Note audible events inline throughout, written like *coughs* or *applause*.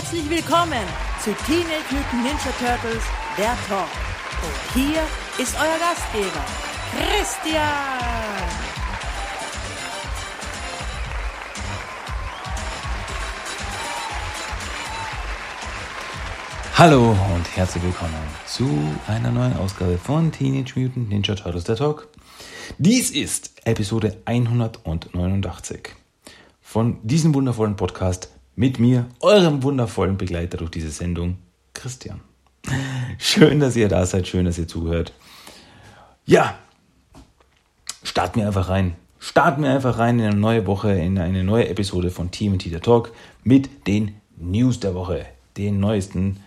Herzlich willkommen zu Teenage Mutant Ninja Turtles, der Talk. Und hier ist euer Gastgeber, Christian. Hallo und herzlich willkommen zu einer neuen Ausgabe von Teenage Mutant Ninja Turtles der Talk. Dies ist Episode 189 von diesem wundervollen Podcast mit mir, eurem wundervollen Begleiter durch diese Sendung, Christian. Schön, dass ihr da seid, schön, dass ihr zuhört. Ja, starten wir einfach rein. Starten wir einfach rein in eine neue Woche, in eine neue Episode von Team der Talk mit den News der Woche, den neuesten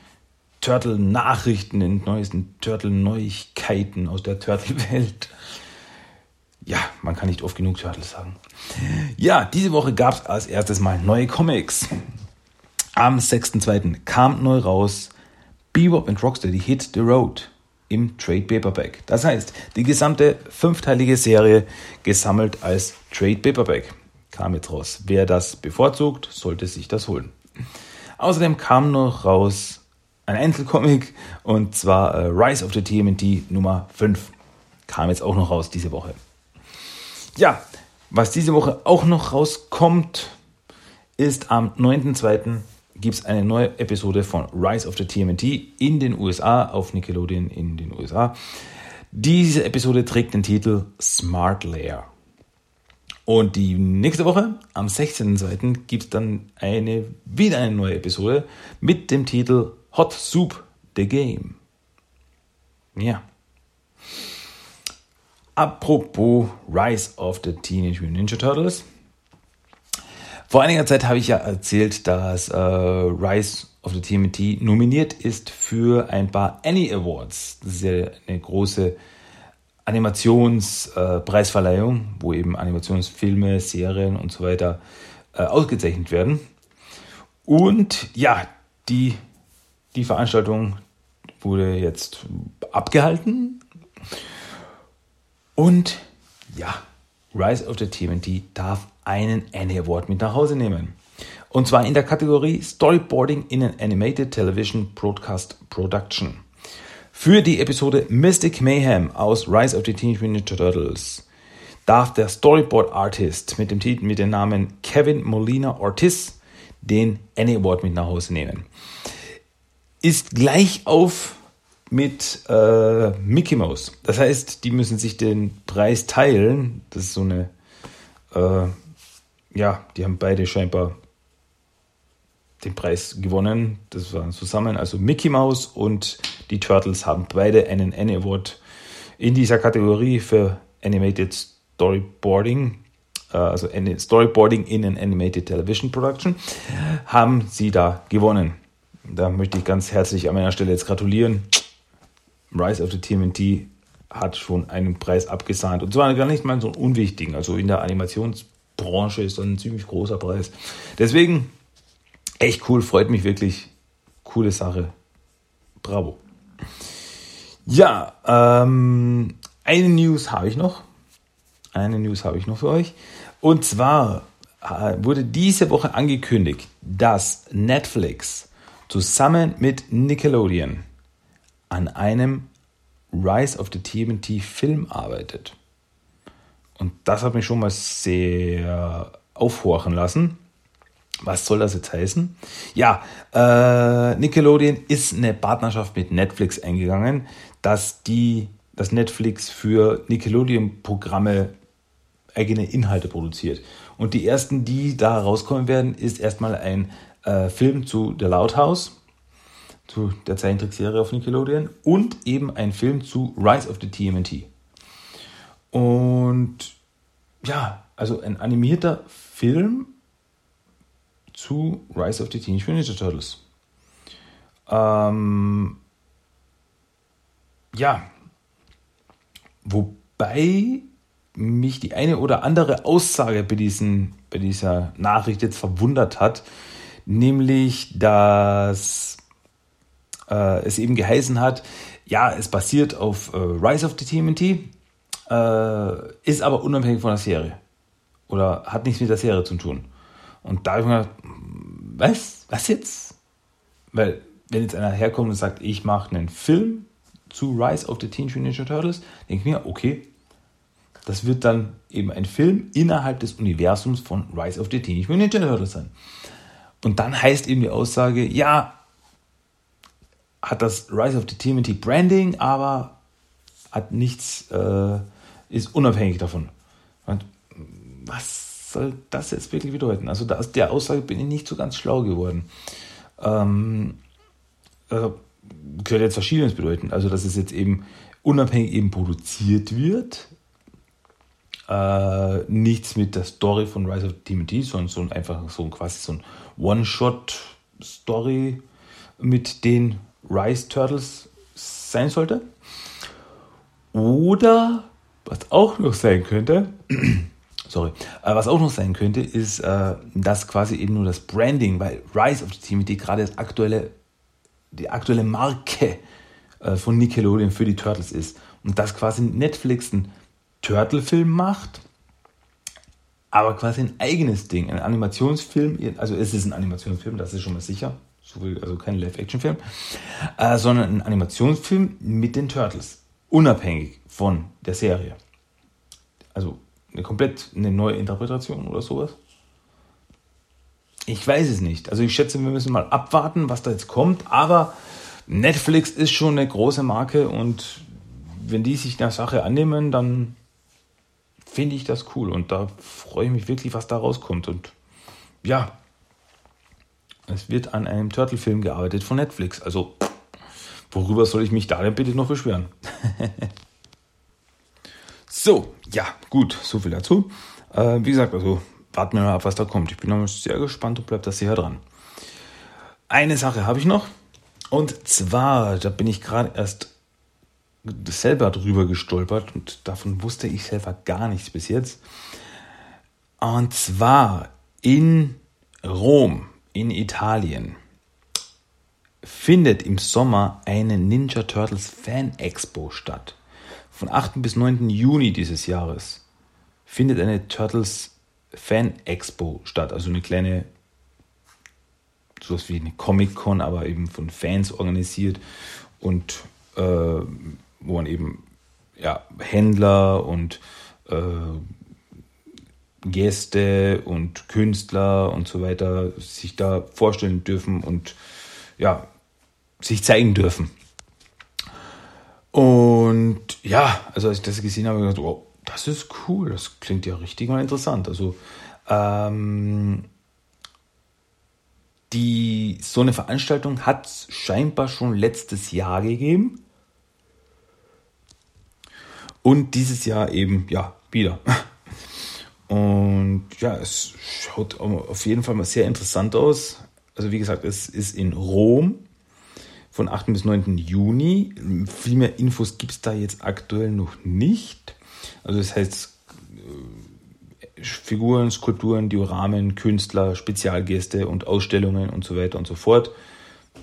Turtle-Nachrichten, den neuesten Turtle-Neuigkeiten aus der Turtle-Welt. Ja, man kann nicht oft genug Turtles sagen. Ja, diese Woche gab es als erstes mal neue Comics. Am 6.2. kam neu raus Bebop and Rocksteady Hit the Road im Trade Paperback. Das heißt, die gesamte fünfteilige Serie gesammelt als Trade Paperback kam jetzt raus. Wer das bevorzugt, sollte sich das holen. Außerdem kam noch raus ein Einzelcomic und zwar äh, Rise of the TMNT Nummer 5. Kam jetzt auch noch raus diese Woche. Ja, was diese Woche auch noch rauskommt, ist am 9.2. gibt es eine neue Episode von Rise of the TMNT in den USA, auf Nickelodeon in den USA. Diese Episode trägt den Titel Smart Layer. Und die nächste Woche, am 16.2., gibt es dann eine, wieder eine neue Episode mit dem Titel Hot Soup The Game. Ja. Apropos Rise of the Teenage Mutant Ninja Turtles. Vor einiger Zeit habe ich ja erzählt, dass äh, Rise of the TMT nominiert ist für ein paar Annie Awards. Das ist ja eine große Animationspreisverleihung, äh, wo eben Animationsfilme, Serien und so weiter äh, ausgezeichnet werden. Und ja, die, die Veranstaltung wurde jetzt abgehalten und ja, Rise of the TMNT darf einen Annie Award mit nach Hause nehmen. Und zwar in der Kategorie Storyboarding in an Animated Television Broadcast Production. Für die Episode Mystic Mayhem aus Rise of the Teenage Mutant Turtles darf der Storyboard Artist mit dem Titel mit dem Namen Kevin Molina Ortiz den Annie Award mit nach Hause nehmen. Ist gleich auf mit äh, Mickey Mouse. Das heißt, die müssen sich den Preis teilen. Das ist so eine, äh, ja, die haben beide scheinbar den Preis gewonnen. Das waren zusammen, also Mickey Mouse und die Turtles haben beide einen Annie Award in dieser Kategorie für Animated Storyboarding, äh, also Storyboarding in an Animated Television Production, haben sie da gewonnen. Da möchte ich ganz herzlich an meiner Stelle jetzt gratulieren. Rise of the TMNT hat schon einen Preis abgesahnt. Und zwar gar nicht mal so einen unwichtigen. Also in der Animationsbranche ist das ein ziemlich großer Preis. Deswegen echt cool, freut mich wirklich. Coole Sache. Bravo. Ja, ähm, eine News habe ich noch. Eine News habe ich noch für euch. Und zwar äh, wurde diese Woche angekündigt, dass Netflix zusammen mit Nickelodeon an einem Rise of the TMNT Film arbeitet. Und das hat mich schon mal sehr aufhorchen lassen. Was soll das jetzt heißen? Ja, äh, Nickelodeon ist eine Partnerschaft mit Netflix eingegangen, dass die, dass Netflix für Nickelodeon-Programme eigene Inhalte produziert. Und die ersten, die da rauskommen werden, ist erstmal ein äh, Film zu The Loud House zu der Zeichentrickserie auf Nickelodeon und eben ein Film zu Rise of the TMNT. Und ja, also ein animierter Film zu Rise of the Teenage Mutant Turtles. Ähm, ja, wobei mich die eine oder andere Aussage bei, diesen, bei dieser Nachricht jetzt verwundert hat, nämlich dass äh, es eben geheißen hat, ja, es basiert auf äh, Rise of the TMNT, äh, ist aber unabhängig von der Serie. Oder hat nichts mit der Serie zu tun. Und da habe ich mir gedacht, was? Was jetzt? weil wenn jetzt einer herkommt und sagt, ich mache einen Film zu Rise of the Teenage Ninja Turtles, denke ich mir, okay, das wird dann eben ein Film innerhalb des Universums von Rise of the Teenage Mutant Ninja Turtles sein. Und dann heißt eben die Aussage, ja, hat das Rise of the TMNT Branding, aber hat nichts, äh, ist unabhängig davon. Und was soll das jetzt wirklich bedeuten? Also aus der Aussage bin ich nicht so ganz schlau geworden. Ähm, also, könnte jetzt verschiedenes bedeuten. Also, dass es jetzt eben unabhängig eben produziert wird. Äh, nichts mit der Story von Rise of TMT, sondern so einfach so quasi so ein One-Shot-Story mit den Rise Turtles sein sollte. Oder was auch noch sein könnte, *clears throat* sorry, äh, was auch noch sein könnte, ist, äh, dass quasi eben nur das Branding, weil Rise of the TMT gerade das aktuelle die aktuelle Marke äh, von Nickelodeon für die Turtles ist. Und dass quasi Netflix einen Turtle-Film macht, aber quasi ein eigenes Ding, ein Animationsfilm, also es ist ein Animationsfilm, das ist schon mal sicher, also kein Live-Action-Film, äh, sondern ein Animationsfilm mit den Turtles, unabhängig von der Serie. Also eine komplett eine neue Interpretation oder sowas. Ich weiß es nicht. Also ich schätze, wir müssen mal abwarten, was da jetzt kommt. Aber Netflix ist schon eine große Marke und wenn die sich der Sache annehmen, dann finde ich das cool und da freue ich mich wirklich, was da rauskommt. Und ja, es wird an einem Turtle-Film gearbeitet von Netflix. Also worüber soll ich mich da denn bitte noch beschweren? *laughs* so, ja, gut, so viel dazu. Äh, wie gesagt, also warten wir mal ab, was da kommt. Ich bin noch sehr gespannt und bleibt das sicher dran. Eine Sache habe ich noch. Und zwar, da bin ich gerade erst selber drüber gestolpert und davon wusste ich selber gar nichts bis jetzt. Und zwar in Rom, in Italien, findet im Sommer eine Ninja Turtles Fan Expo statt. Von 8. bis 9. Juni dieses Jahres findet eine Turtles Fan-Expo statt. Also eine kleine, sowas wie eine Comic-Con, aber eben von Fans organisiert und äh, wo man eben ja, Händler und äh, Gäste und Künstler und so weiter sich da vorstellen dürfen und ja, sich zeigen dürfen. Und ja, also als ich das gesehen habe, habe ich gedacht, oh, das ist cool, das klingt ja richtig mal interessant. Also ähm, die, so eine Veranstaltung hat es scheinbar schon letztes Jahr gegeben. Und dieses Jahr eben, ja, wieder. *laughs* Und ja, es schaut auf jeden Fall mal sehr interessant aus. Also wie gesagt, es ist in Rom von 8. bis 9. Juni. Viel mehr Infos gibt es da jetzt aktuell noch nicht. Also das heißt, äh, Figuren, Skulpturen, Dioramen, Künstler, Spezialgäste und Ausstellungen und so weiter und so fort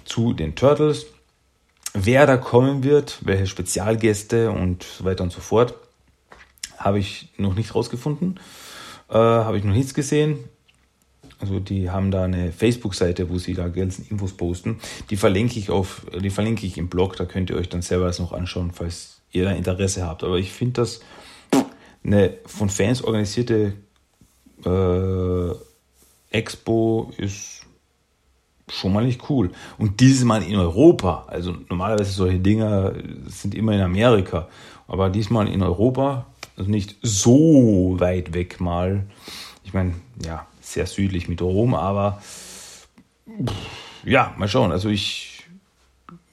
zu den Turtles. Wer da kommen wird, welche Spezialgäste und so weiter und so fort, habe ich noch nicht rausgefunden. Äh, habe ich noch nichts gesehen. Also die haben da eine Facebook-Seite, wo sie da ganzen Infos posten. Die verlinke ich auf, die verlinke ich im Blog, da könnt ihr euch dann selber das noch anschauen, falls ihr da Interesse habt. Aber ich finde das eine von Fans organisierte äh, Expo ist schon mal nicht cool. Und dieses Mal in Europa. Also normalerweise solche Dinger sind immer in Amerika. Aber diesmal in Europa, also nicht so weit weg mal. Ich meine, ja, sehr südlich mit Rom, aber ja, mal schauen. Also ich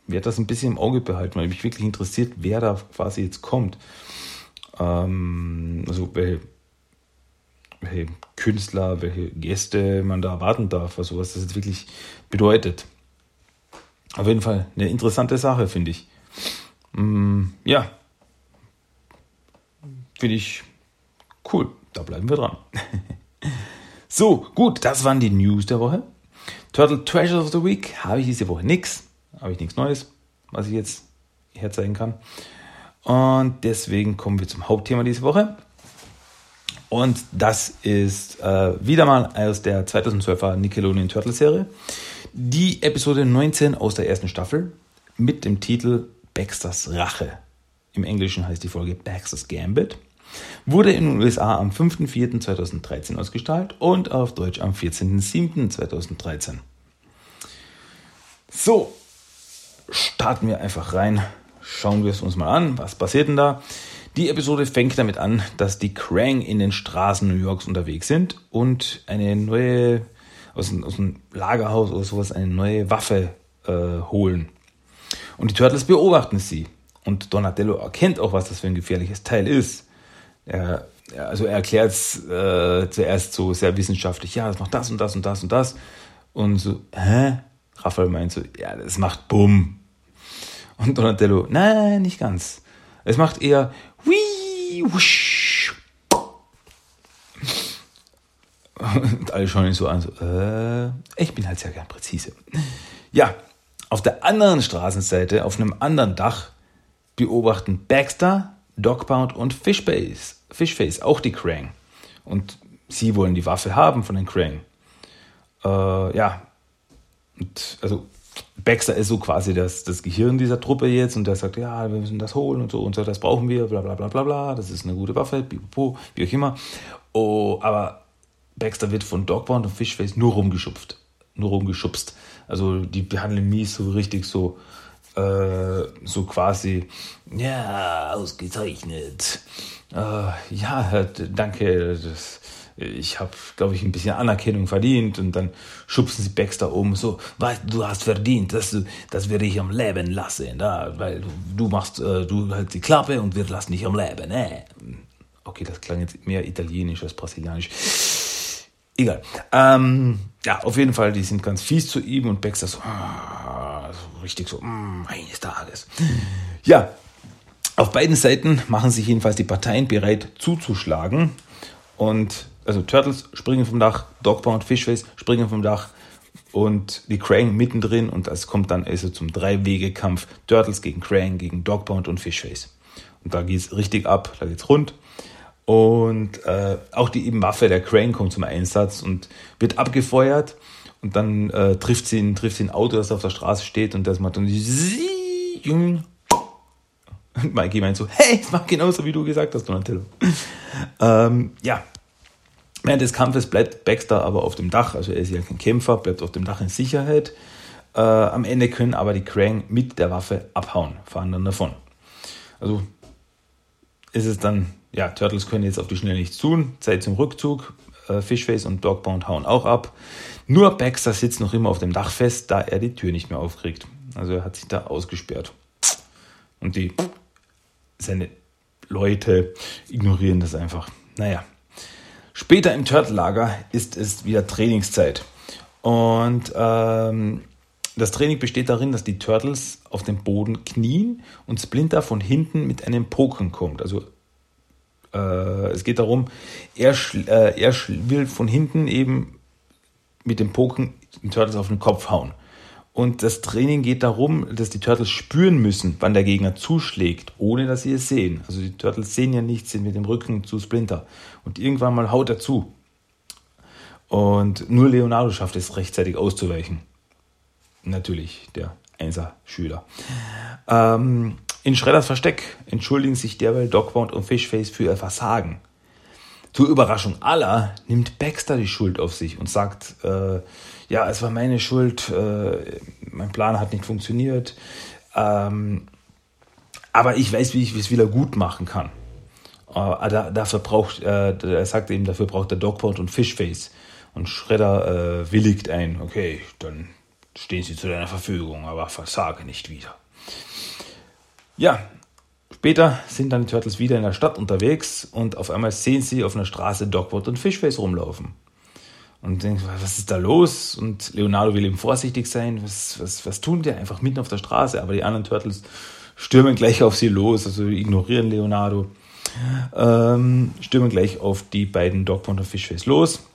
werde das ein bisschen im Auge behalten, weil mich wirklich interessiert, wer da quasi jetzt kommt ähm, also welche, welche Künstler, welche Gäste man da erwarten darf, also was das jetzt wirklich bedeutet. Auf jeden Fall eine interessante Sache, finde ich. Mm, ja, finde ich cool. Da bleiben wir dran. *laughs* so, gut, das waren die News der Woche. Turtle Treasures of the Week habe ich diese Woche nichts. Habe ich nichts Neues, was ich jetzt herzeigen kann. Und deswegen kommen wir zum Hauptthema diese Woche. Und das ist äh, wieder mal aus der 2012er Nickelodeon Turtle Serie. Die Episode 19 aus der ersten Staffel mit dem Titel Baxters Rache. Im Englischen heißt die Folge Baxter's Gambit. Wurde in den USA am 5.4.2013 ausgestrahlt und auf Deutsch am 14.07.2013. So, starten wir einfach rein. Schauen wir es uns mal an. Was passiert denn da? Die Episode fängt damit an, dass die Krang in den Straßen New Yorks unterwegs sind und eine neue, aus, aus dem Lagerhaus oder sowas, eine neue Waffe äh, holen. Und die Turtles beobachten sie. Und Donatello erkennt auch, was das für ein gefährliches Teil ist. Er, also er erklärt es äh, zuerst so sehr wissenschaftlich, ja, das macht das und das und das und das. Und so, hä? Raphael meint so, ja, das macht Bumm. Und Donatello, nein, nicht ganz. Es macht eher wusch. Und alle schauen ihn so an, so, äh, ich bin halt sehr gern präzise. Ja, auf der anderen Straßenseite, auf einem anderen Dach, beobachten Baxter, Dogbound und Fishface, Fishface auch die Krang. Und sie wollen die Waffe haben von den Krang. Äh, ja, und also Baxter ist so quasi das, das Gehirn dieser Truppe jetzt und der sagt, ja, wir müssen das holen und so und so, das brauchen wir, bla bla bla bla bla, das ist eine gute Waffe, pipapo, wie auch immer. Oh, aber Baxter wird von Dogbound und Fishface nur rumgeschupft. Nur rumgeschubst. Also die behandeln mies so richtig so, äh, so quasi, ja, ausgezeichnet. Äh, ja, danke, das, ich habe, glaube ich, ein bisschen Anerkennung verdient und dann schubsen sie Baxter um, so, weißt du, hast verdient, dass, du, dass wir dich am Leben lassen, da, weil du, machst, äh, du hältst die Klappe und wir lassen dich am Leben, äh. Okay, das klang jetzt mehr italienisch als brasilianisch. Egal. Ähm, ja, auf jeden Fall, die sind ganz fies zu ihm und Baxter so, ah, so richtig so, mm, eines Tages. Ja, auf beiden Seiten machen sich jedenfalls die Parteien bereit zuzuschlagen und also Turtles springen vom Dach, Dogbound, Fishface springen vom Dach und die Krang mittendrin und das kommt dann also zum Drei-Wege-Kampf Turtles gegen Krang, gegen Dogbound und Fishface. Und da geht es richtig ab, da geht's rund. Und äh, auch die eben Waffe der Crane kommt zum Einsatz und wird abgefeuert. Und dann äh, trifft, sie ein, trifft sie ein Auto, das auf der Straße steht und das macht dann und Mikey meint so, hey, es macht genauso, wie du gesagt hast, Donatello. ähm, ja, Während des Kampfes bleibt Baxter aber auf dem Dach, also er ist ja kein Kämpfer, bleibt auf dem Dach in Sicherheit. Äh, am Ende können aber die Krang mit der Waffe abhauen, fahren dann davon. Also ist es dann, ja, Turtles können jetzt auf die Schnelle nichts tun, Zeit zum Rückzug. Äh, Fishface und Dogbound hauen auch ab. Nur Baxter sitzt noch immer auf dem Dach fest, da er die Tür nicht mehr aufkriegt. Also er hat sich da ausgesperrt. Und die, seine Leute ignorieren das einfach. Naja, Später im Turtle-Lager ist es wieder Trainingszeit. Und ähm, das Training besteht darin, dass die Turtles auf dem Boden knien und Splinter von hinten mit einem Poken kommt. Also äh, es geht darum, er, äh, er will von hinten eben mit dem Poken den Turtles auf den Kopf hauen. Und das Training geht darum, dass die Turtles spüren müssen, wann der Gegner zuschlägt, ohne dass sie es sehen. Also die Turtles sehen ja nichts, sind mit dem Rücken zu Splinter. Und irgendwann mal haut er zu. Und nur Leonardo schafft es rechtzeitig auszuweichen. Natürlich, der Einser-Schüler. Ähm, in Schredders Versteck entschuldigen sich derweil Dogbound und Fishface für ihr Versagen. Zur Überraschung aller nimmt Baxter die Schuld auf sich und sagt, äh, ja, es war meine Schuld, äh, mein Plan hat nicht funktioniert, ähm, aber ich weiß, wie ich es wieder gut machen kann. Äh, da, dafür braucht, äh, er sagt eben, dafür braucht er Dogpound und Fishface. Und Shredder äh, willigt ein, okay, dann stehen sie zu deiner Verfügung, aber versage nicht wieder. Ja, Später sind dann die Turtles wieder in der Stadt unterwegs und auf einmal sehen sie auf einer Straße Dogwood und Fishface rumlaufen. Und denken, was ist da los? Und Leonardo will eben vorsichtig sein. Was, was, was tun die einfach mitten auf der Straße? Aber die anderen Turtles stürmen gleich auf sie los, also ignorieren Leonardo. Ähm, stürmen gleich auf die beiden Dogwood und Fishface los.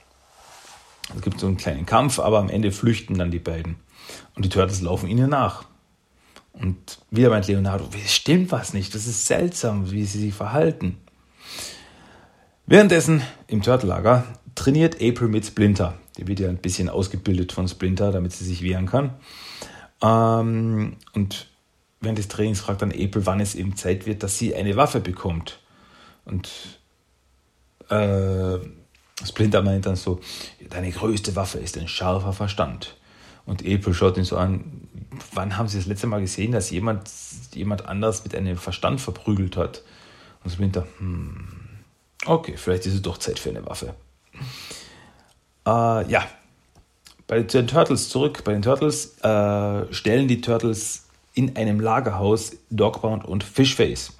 Es gibt so einen kleinen Kampf, aber am Ende flüchten dann die beiden. Und die Turtles laufen ihnen nach. Und wieder meint Leonardo, es stimmt was nicht, das ist seltsam, wie sie sich verhalten. Währenddessen im Turtle-Lager trainiert April mit Splinter. Die wird ja ein bisschen ausgebildet von Splinter, damit sie sich wehren kann. Ähm, und während des Trainings fragt dann April, wann es eben Zeit wird, dass sie eine Waffe bekommt. Und äh, Splinter meint dann so, deine größte Waffe ist ein scharfer Verstand. Und April schaut ihn so an, wann haben sie das letzte Mal gesehen, dass jemand jemand anders mit einem Verstand verprügelt hat? Und Splinter, hm, okay, vielleicht ist es doch Zeit für eine Waffe. Äh, ja, bei den Turtles zurück. Bei den Turtles äh, stellen die Turtles in einem Lagerhaus Dogbound und Fishface.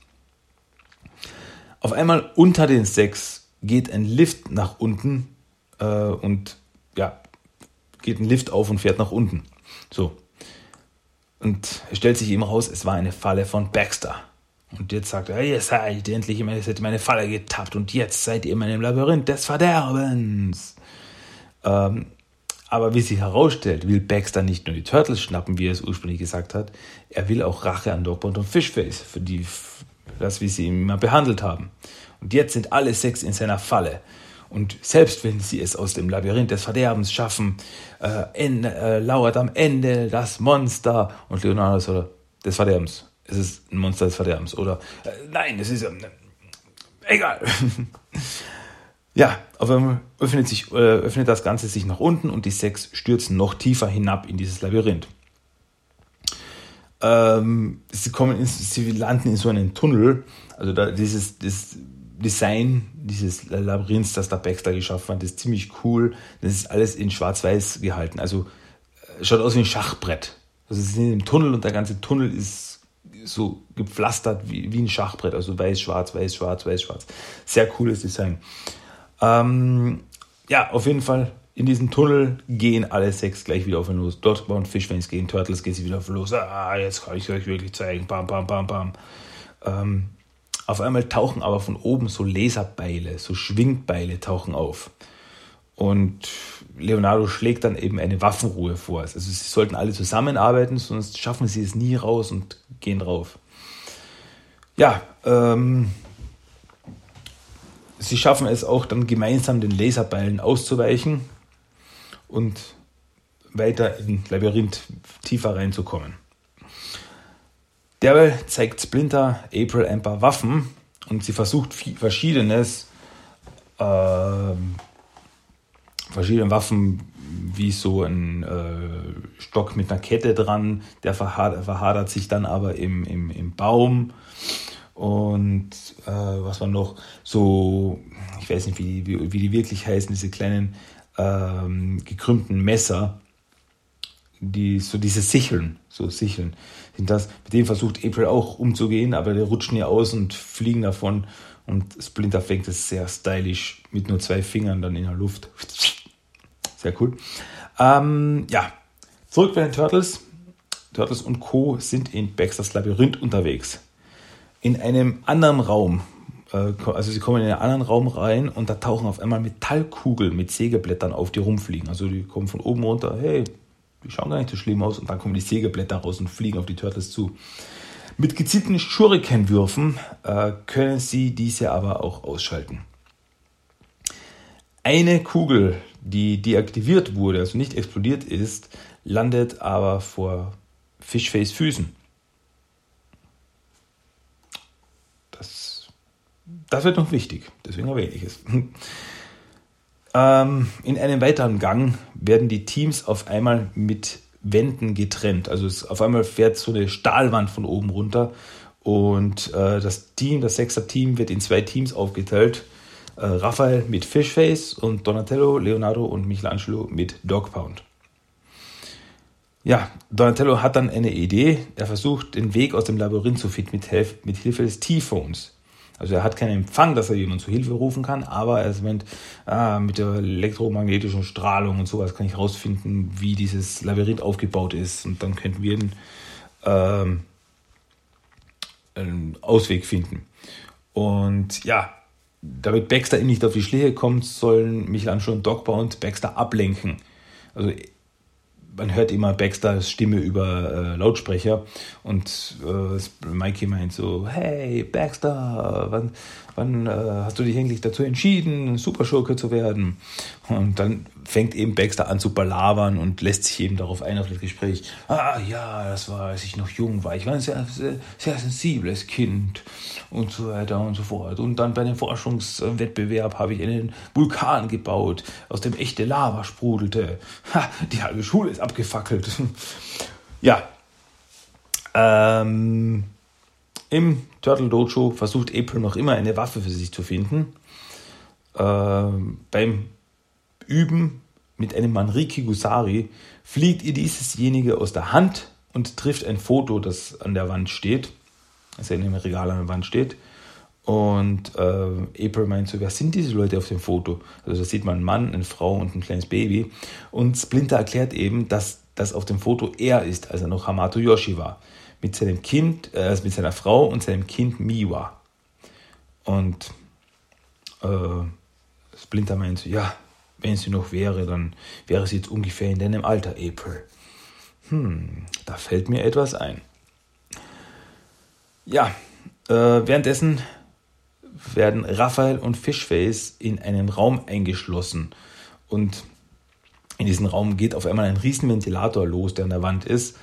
Auf einmal unter den sechs geht ein Lift nach unten äh, und ja, geht ein Lift auf und fährt nach unten. So. Und es stellt sich ihm raus, es war eine Falle von Baxter. Und jetzt sagt er, ihr seid endlich in meine, Falle getappt und jetzt seid ihr in meinem Labyrinth des Verderbens. Ähm, aber wie sich herausstellt, will Baxter nicht nur die Turtles schnappen, wie er es ursprünglich gesagt hat, er will auch Rache an Dogbond und Fishface für die, das, wie sie ihn immer behandelt haben. Und jetzt sind alle sechs in seiner Falle. Und selbst wenn sie es aus dem Labyrinth des Verderbens schaffen, äh, in, äh, lauert am Ende das Monster. Und Leonardo so, des Verderbens. Es ist ein Monster des Verderbens. Oder, äh, nein, es ist, äh, egal. *laughs* Ja, einmal öffnet, sich, äh, öffnet das Ganze sich nach unten und die sechs stürzen noch tiefer hinab in dieses Labyrinth. Ähm, sie, kommen in, sie landen in so einem Tunnel. Also da, dieses das Design dieses Labyrinths, das der Baxter geschaffen hat, ist ziemlich cool. Das ist alles in Schwarz-Weiß gehalten. Also äh, schaut aus wie ein Schachbrett. Also sie sind im Tunnel und der ganze Tunnel ist so gepflastert wie, wie ein Schachbrett. Also weiß, schwarz, weiß, schwarz, weiß, schwarz. Sehr cooles Design. Ähm, ja, auf jeden Fall in diesem Tunnel gehen alle sechs gleich wieder auf und los. Dort bauen Fischfans gehen Turtles, geht sie wieder auf und los. Ah, jetzt kann ich euch wirklich zeigen. Bam, bam, bam, bam. Ähm, auf einmal tauchen aber von oben so Laserbeile, so Schwingbeile tauchen auf. Und Leonardo schlägt dann eben eine Waffenruhe vor. Also sie sollten alle zusammenarbeiten, sonst schaffen sie es nie raus und gehen drauf. Ja, ähm, sie schaffen es auch dann gemeinsam den Laserbeilen auszuweichen und weiter in Labyrinth tiefer reinzukommen. Derweil zeigt Splinter April ein paar Waffen und sie versucht verschiedenes, äh, verschiedene Waffen wie so ein äh, Stock mit einer Kette dran, der verhadert, verhadert sich dann aber im, im, im Baum. Und äh, was war noch? So, ich weiß nicht, wie, wie, wie die wirklich heißen, diese kleinen ähm, gekrümmten Messer, die so diese Sicheln, so Sicheln sind das. Mit denen versucht April auch umzugehen, aber die rutschen ja aus und fliegen davon. Und Splinter fängt es sehr stylisch mit nur zwei Fingern dann in der Luft. Sehr cool. Ähm, ja, zurück bei den Turtles. Turtles und Co. sind in Baxters Labyrinth unterwegs in einem anderen Raum. Äh, also sie kommen in einen anderen Raum rein und da tauchen auf einmal Metallkugeln mit Sägeblättern auf, die rumfliegen. Also die kommen von oben runter, hey, die schauen gar nicht so schlimm aus und dann kommen die Sägeblätter raus und fliegen auf die Turtles zu. Mit gezielten Schurikenwürfen äh, können sie diese aber auch ausschalten. Eine Kugel, die deaktiviert wurde, also nicht explodiert ist, landet aber vor Fishface Füßen. Das wird noch wichtig, deswegen erwähne ich es. Ähm, in einem weiteren Gang werden die Teams auf einmal mit Wänden getrennt. Also es, auf einmal fährt so eine Stahlwand von oben runter und äh, das Team, das Sechser-Team wird in zwei Teams aufgeteilt. Äh, Raphael mit Fishface und Donatello, Leonardo und Michelangelo mit Dogpound. Ja, Donatello hat dann eine Idee. Er versucht, den Weg aus dem Labyrinth zu finden mit Hilfe des T-Phones. Also er hat keinen Empfang, dass er jemand zu Hilfe rufen kann, aber er meint, ah, mit der elektromagnetischen Strahlung und sowas kann ich herausfinden, wie dieses Labyrinth aufgebaut ist. Und dann könnten wir einen, ähm, einen Ausweg finden. Und ja, damit Baxter ihm nicht auf die Schläge kommt, sollen Michelangelo und Dogba und Baxter ablenken. Also man hört immer Baxters Stimme über äh, Lautsprecher und äh, Mikey meint so, hey Baxter, wann, wann äh, hast du dich eigentlich dazu entschieden, Superschurke zu werden? Und dann fängt eben Baxter an zu balabern und lässt sich eben darauf ein, auf das Gespräch. Ah ja, das war, als ich noch jung war. Ich war ein sehr, sehr, sehr sensibles Kind und so weiter und so fort. Und dann bei dem Forschungswettbewerb habe ich einen Vulkan gebaut, aus dem echte Lava sprudelte. Ha, die halbe Schule ist abgefackelt. *laughs* ja. Ähm, Im Turtle Dojo versucht April noch immer eine Waffe für sich zu finden. Ähm, beim Üben mit einem Manriki Gusari fliegt ihr diesesjenige aus der Hand und trifft ein Foto, das an der Wand steht, also in einem Regal an der Wand steht. Und äh, April meint so, wer sind diese Leute auf dem Foto? Also da sieht man einen Mann, eine Frau und ein kleines Baby. Und Splinter erklärt eben, dass das auf dem Foto er ist, als er noch Hamato Yoshi war. Mit seinem Kind, äh, mit seiner Frau und seinem Kind Miwa. Und äh, Splinter meint so, ja, wenn sie noch wäre, dann wäre sie jetzt ungefähr in deinem Alter, April. Hm, da fällt mir etwas ein. Ja, äh, währenddessen werden Raphael und Fishface in einen Raum eingeschlossen. Und in diesem Raum geht auf einmal ein Riesenventilator los, der an der Wand ist.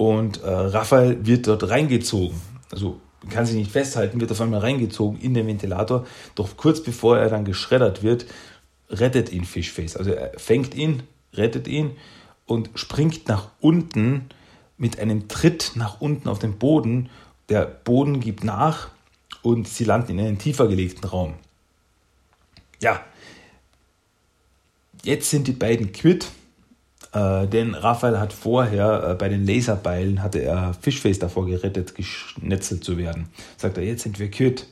Und äh, Raphael wird dort reingezogen. Also kann sich nicht festhalten, wird auf einmal reingezogen in den Ventilator. Doch kurz bevor er dann geschreddert wird, rettet ihn Fishface. Also er fängt ihn, rettet ihn und springt nach unten mit einem Tritt nach unten auf den Boden. Der Boden gibt nach und sie landen in einen tiefer gelegten Raum. Ja, jetzt sind die beiden quitt, äh, denn Raphael hat vorher äh, bei den Laserbeilen hatte er Fishface davor gerettet, geschnetzelt zu werden. Sagt er, jetzt sind wir quitt.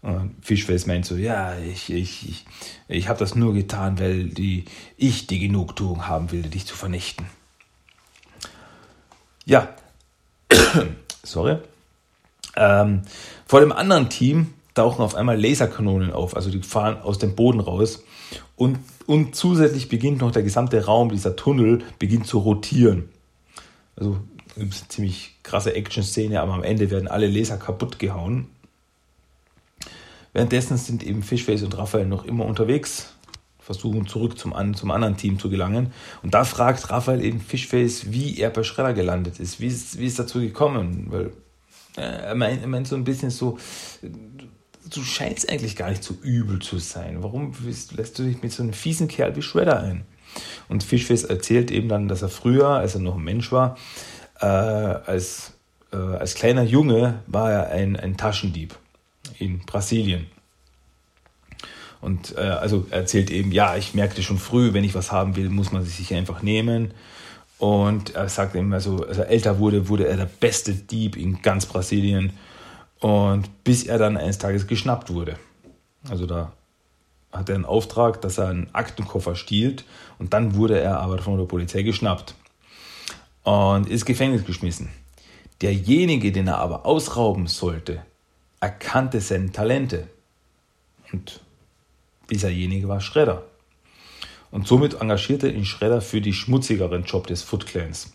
Und Fischfels meint so, ja, ich, ich, ich, ich habe das nur getan, weil die, ich die Genugtuung haben will, dich zu vernichten. Ja, *coughs* sorry. Ähm, vor dem anderen Team tauchen auf einmal Laserkanonen auf, also die fahren aus dem Boden raus und, und zusätzlich beginnt noch der gesamte Raum, dieser Tunnel, beginnt zu rotieren. Also eine ziemlich krasse Action-Szene, aber am Ende werden alle Laser kaputt gehauen Währenddessen sind eben Fishface und Raphael noch immer unterwegs, versuchen zurück zum, zum anderen Team zu gelangen. Und da fragt Raphael eben Fishface, wie er bei Schredder gelandet ist. Wie ist, wie ist dazu gekommen? Weil äh, er, meint, er meint so ein bisschen so, du scheinst eigentlich gar nicht so übel zu sein. Warum lässt du dich mit so einem fiesen Kerl wie Shredder ein? Und Fishface erzählt eben dann, dass er früher, als er noch ein Mensch war, äh, als, äh, als kleiner Junge war er ein, ein Taschendieb in Brasilien. Und äh, also er erzählt eben, ja, ich merkte schon früh, wenn ich was haben will, muss man sich einfach nehmen. Und er sagt eben, also, als er älter wurde, wurde er der beste Dieb in ganz Brasilien. Und bis er dann eines Tages geschnappt wurde. Also da hat er einen Auftrag, dass er einen Aktenkoffer stiehlt. Und dann wurde er aber von der Polizei geschnappt. Und ist Gefängnis geschmissen. Derjenige, den er aber ausrauben sollte, erkannte seine Talente. Und dieserjenige war Schredder. Und somit engagierte ihn Schredder für die schmutzigeren Job des Foot Clans.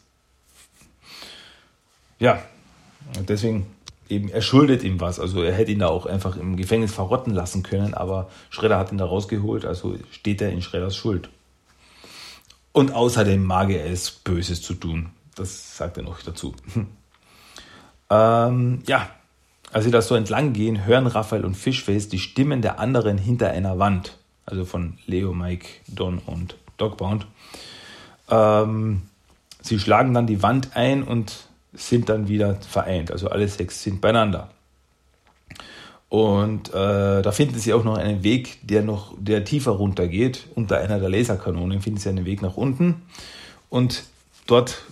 Ja, deswegen eben, er schuldet ihm was. Also er hätte ihn da auch einfach im Gefängnis verrotten lassen können, aber Schredder hat ihn da rausgeholt, also steht er in Schredders Schuld. Und außerdem mag er es, Böses zu tun. Das sagt er noch dazu. ähm, ja, als sie da so entlang gehen, hören Raphael und Fishface die Stimmen der anderen hinter einer Wand. Also von Leo, Mike, Don und Dogbound. Ähm, sie schlagen dann die Wand ein und sind dann wieder vereint. Also alle sechs sind beieinander. Und äh, da finden sie auch noch einen Weg, der noch der tiefer runter geht. Unter einer der Laserkanonen finden sie einen Weg nach unten. Und dort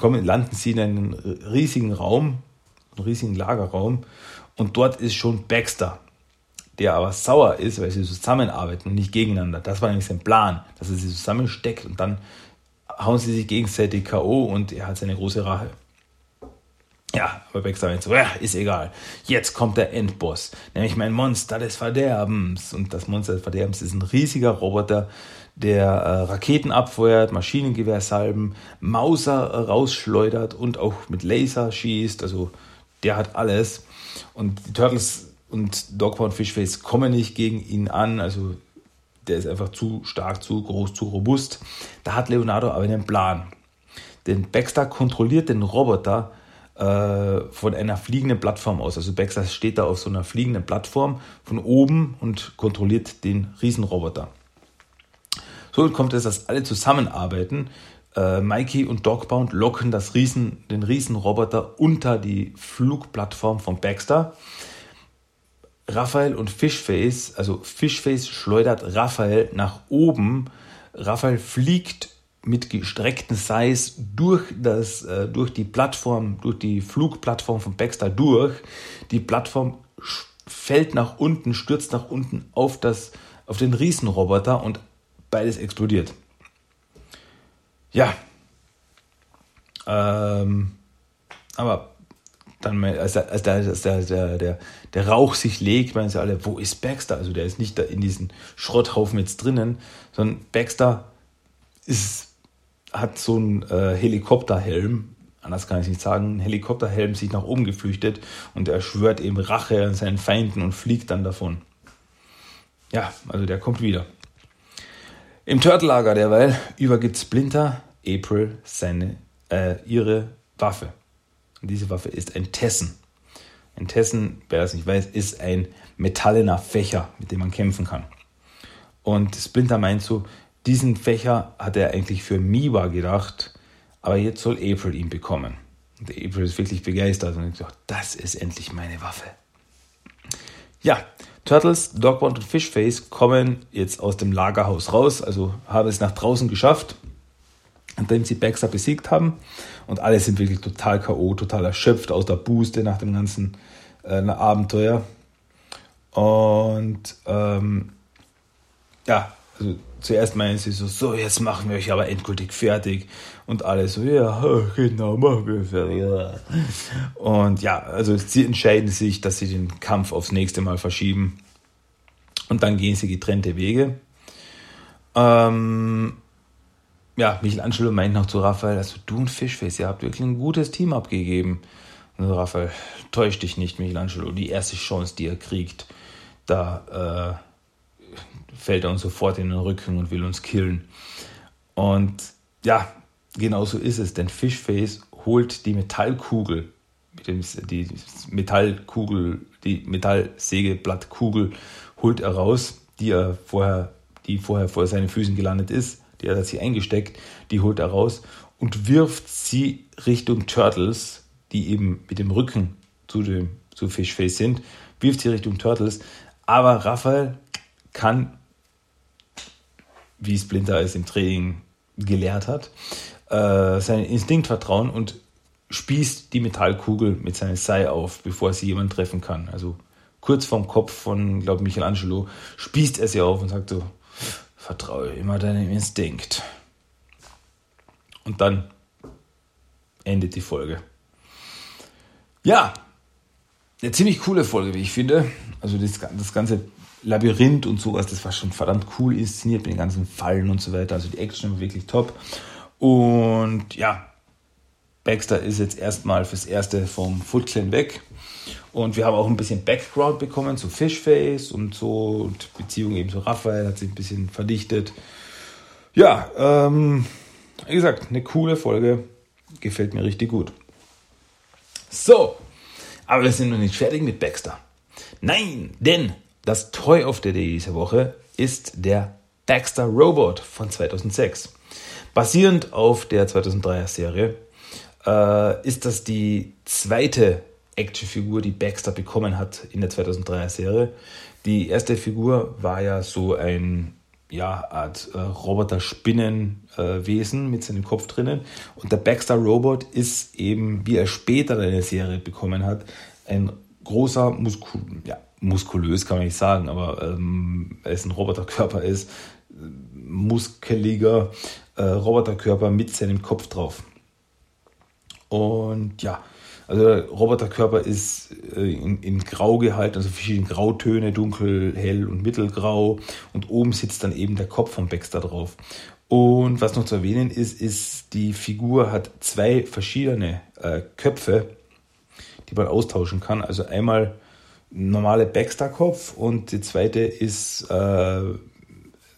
kommen, landen sie in einen riesigen Raum, einen riesigen Lagerraum. Und dort ist schon Baxter, der aber sauer ist, weil sie zusammenarbeiten und nicht gegeneinander. Das war nämlich sein Plan, dass er sie zusammensteckt und dann hauen sie sich gegenseitig K.O. und er hat seine große Rache. Ja, aber Baxter meint so, ja, ist egal. Jetzt kommt der Endboss, nämlich mein Monster des Verderbens. Und das Monster des Verderbens ist ein riesiger Roboter, der äh, Raketen abfeuert, Maschinengewehrsalben, Mauser rausschleudert und auch mit Laser schießt. Also der hat alles. Und die Turtles und Dogpound Fishface kommen nicht gegen ihn an, also der ist einfach zu stark, zu groß, zu robust. Da hat Leonardo aber einen Plan. Denn Baxter kontrolliert den Roboter äh, von einer fliegenden Plattform aus. Also Baxter steht da auf so einer fliegenden Plattform von oben und kontrolliert den Riesenroboter. So kommt es, dass alle zusammenarbeiten. Äh, Mikey und Dogbound locken das Riesen, den Riesenroboter unter die Flugplattform von Baxter. Raphael und Fishface, also Fishface schleudert Raphael nach oben. Raphael fliegt mit gestreckten Seis durch, das, äh, durch die Plattform, durch die Flugplattform von Baxter durch. Die Plattform fällt nach unten, stürzt nach unten auf, das, auf den Riesenroboter und beides explodiert. Ja. Ähm, aber dann, als, der, als, der, als der, der, der, der Rauch sich legt, meinen sie alle, wo ist Baxter? Also der ist nicht da in diesen Schrotthaufen jetzt drinnen, sondern Baxter ist, hat so einen äh, Helikopterhelm, anders kann ich nicht sagen, ein Helikopterhelm sich nach oben geflüchtet und er schwört eben Rache an seinen Feinden und fliegt dann davon. Ja, also der kommt wieder. Im Turtle-Lager derweil übergibt Splinter April seine, äh, ihre Waffe. Und diese Waffe ist ein Tessen. Ein Tessen, wer das nicht weiß, ist ein metallener Fächer, mit dem man kämpfen kann. Und Splinter meint so, diesen Fächer hat er eigentlich für Miwa gedacht, aber jetzt soll April ihn bekommen. Und April ist wirklich begeistert und sagt, das ist endlich meine Waffe. Ja, Turtles, Dogbound und Fishface kommen jetzt aus dem Lagerhaus raus, also haben es nach draußen geschafft nachdem sie Baxter besiegt haben. Und alle sind wirklich total K.O., total erschöpft aus der Booste nach dem ganzen äh, Abenteuer. Und ähm, ja, also zuerst meinen sie so, so, jetzt machen wir euch aber endgültig fertig. Und alle so, ja, *laughs* genau, machen wir fertig. Ja. Und ja, also sie entscheiden sich, dass sie den Kampf aufs nächste Mal verschieben. Und dann gehen sie getrennte Wege. Ähm, ja, Michelangelo meint noch zu Raphael, also du und Fischface, ihr habt wirklich ein gutes Team abgegeben. Und Raphael, täusch dich nicht, Michelangelo, die erste Chance, die er kriegt, da äh, fällt er uns sofort in den Rücken und will uns killen. Und ja, genau so ist es, denn Fishface holt die Metallkugel, die Metallkugel, die Metallsägeblattkugel holt er raus, die er vorher, die vorher vor seinen Füßen gelandet ist die hat sie eingesteckt, die holt er raus und wirft sie Richtung Turtles, die eben mit dem Rücken zu dem zu Fishface sind, wirft sie Richtung Turtles. Aber Raphael kann, wie Splinter es im Training gelehrt hat, äh, seinen Instinkt vertrauen und spießt die Metallkugel mit seinem Sei auf, bevor sie jemand treffen kann. Also kurz vorm Kopf von, glaube Michelangelo, spießt er sie auf und sagt so, Vertraue immer deinem Instinkt. Und dann endet die Folge. Ja, eine ziemlich coole Folge, wie ich finde. Also das, das ganze Labyrinth und sowas, das war schon verdammt cool inszeniert mit den ganzen Fallen und so weiter. Also die Action war wirklich top. Und ja, Baxter ist jetzt erstmal fürs Erste vom Foot Clan weg. Und wir haben auch ein bisschen Background bekommen zu Fishface und so. Und Beziehung eben zu Raphael hat sich ein bisschen verdichtet. Ja, ähm, wie gesagt, eine coole Folge. Gefällt mir richtig gut. So, aber wir sind noch nicht fertig mit Baxter. Nein, denn das Toy of the Day diese Woche ist der Baxter Robot von 2006. Basierend auf der 2003er Serie äh, ist das die zweite Actionfigur, die Baxter bekommen hat in der 2003er Serie. Die erste Figur war ja so ein ja, Art äh, Roboter-Spinnenwesen äh, mit seinem Kopf drinnen. Und der Baxter Robot ist eben, wie er später in der Serie bekommen hat, ein großer, Muskul ja, muskulös kann man nicht sagen, aber ähm, es ein Roboterkörper ist, muskeliger äh, Roboterkörper mit seinem Kopf drauf. Und ja, also der Roboterkörper ist äh, in, in Grau gehalten, also verschiedene Grautöne, dunkel, hell und mittelgrau. Und oben sitzt dann eben der Kopf von Baxter drauf. Und was noch zu erwähnen ist, ist, die Figur hat zwei verschiedene äh, Köpfe, die man austauschen kann. Also einmal normale Baxter-Kopf und die zweite ist äh,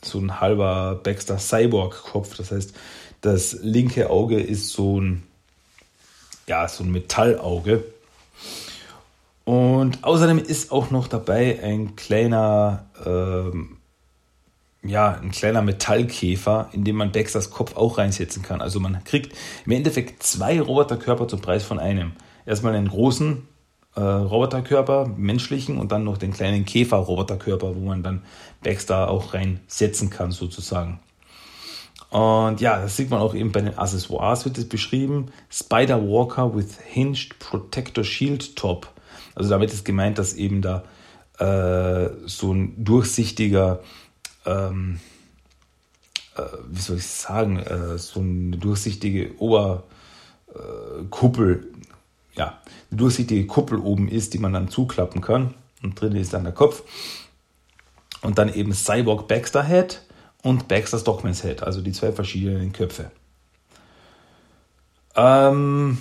so ein halber Baxter Cyborg-Kopf. Das heißt, das linke Auge ist so ein, ja, so ein Metallauge. Und außerdem ist auch noch dabei ein kleiner, ähm, ja, ein kleiner Metallkäfer, in dem man Baxters Kopf auch reinsetzen kann. Also man kriegt im Endeffekt zwei Roboterkörper zum Preis von einem. Erstmal einen großen äh, Roboterkörper, menschlichen, und dann noch den kleinen Käfer-Roboterkörper, wo man dann Baxter auch reinsetzen kann, sozusagen. Und ja, das sieht man auch eben bei den Accessoires, wird es beschrieben. Spider Walker with Hinged Protector Shield Top. Also damit ist gemeint, dass eben da äh, so ein durchsichtiger, ähm, äh, wie soll ich sagen, äh, so eine durchsichtige Oberkuppel, ja, durchsichtige Kuppel oben ist, die man dann zuklappen kann. Und drin ist dann der Kopf. Und dann eben Cyborg Baxter Head und Baxter Stockman's Head, also die zwei verschiedenen Köpfe. Ähm,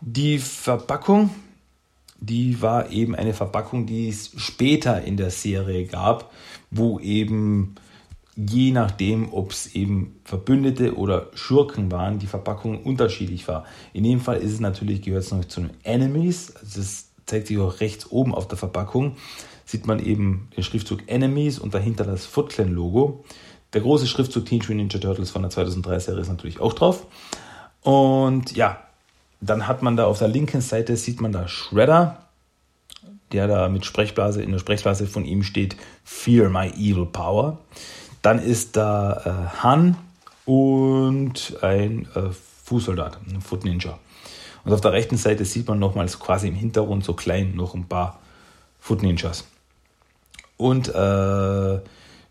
die Verpackung, die war eben eine Verpackung, die es später in der Serie gab, wo eben je nachdem, ob es eben Verbündete oder Schurken waren, die Verpackung unterschiedlich war. In dem Fall ist es natürlich, gehört es noch zu den Enemies. Also das zeigt sich auch rechts oben auf der Verpackung. Sieht man eben den Schriftzug Enemies und dahinter das Foot Clan Logo. Der große Schriftzug Teenage Mutant Ninja Turtles von der 2003 Serie ist natürlich auch drauf. Und ja, dann hat man da auf der linken Seite sieht man da Shredder, der da mit Sprechblase in der Sprechblase von ihm steht Fear my evil power. Dann ist da äh, Han und ein äh, Fußsoldat, ein Foot Ninja. Und auf der rechten Seite sieht man nochmals quasi im Hintergrund so klein noch ein paar Foot Ninjas. Und äh,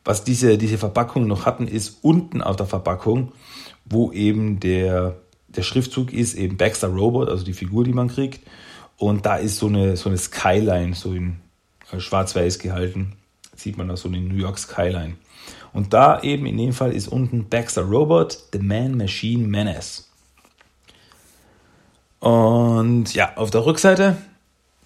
was diese, diese Verpackung noch hatten, ist unten auf der Verpackung, wo eben der, der Schriftzug ist, eben Baxter Robot, also die Figur, die man kriegt. Und da ist so eine, so eine Skyline, so in äh, schwarz-weiß gehalten. Sieht man da so eine New York Skyline. Und da eben in dem Fall ist unten Baxter Robot, The Man Machine Menace. Und ja, auf der Rückseite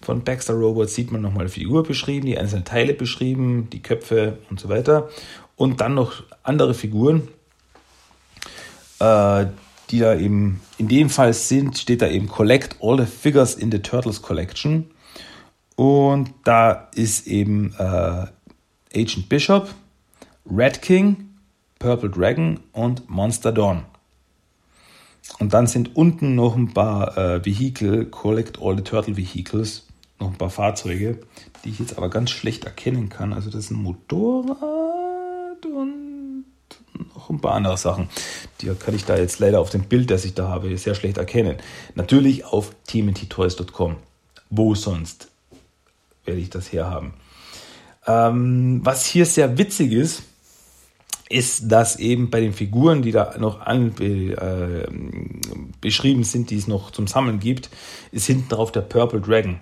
von Baxter Robot sieht man nochmal die Figur beschrieben, die einzelnen Teile beschrieben, die Köpfe und so weiter. Und dann noch andere Figuren, äh, die da eben in dem Fall sind, steht da eben Collect all the figures in the Turtles Collection. Und da ist eben äh, Agent Bishop, Red King, Purple Dragon und Monster Dawn. Und dann sind unten noch ein paar äh, Vehikel, Collect All the Turtle Vehicles, noch ein paar Fahrzeuge, die ich jetzt aber ganz schlecht erkennen kann. Also das ist ein Motorrad und noch ein paar andere Sachen. Die kann ich da jetzt leider auf dem Bild, das ich da habe, sehr schlecht erkennen. Natürlich auf teamnttoys.com. Wo sonst werde ich das herhaben? Ähm, was hier sehr witzig ist, ist, dass eben bei den Figuren, die da noch an, äh, beschrieben sind, die es noch zum Sammeln gibt, ist hinten drauf der Purple Dragon.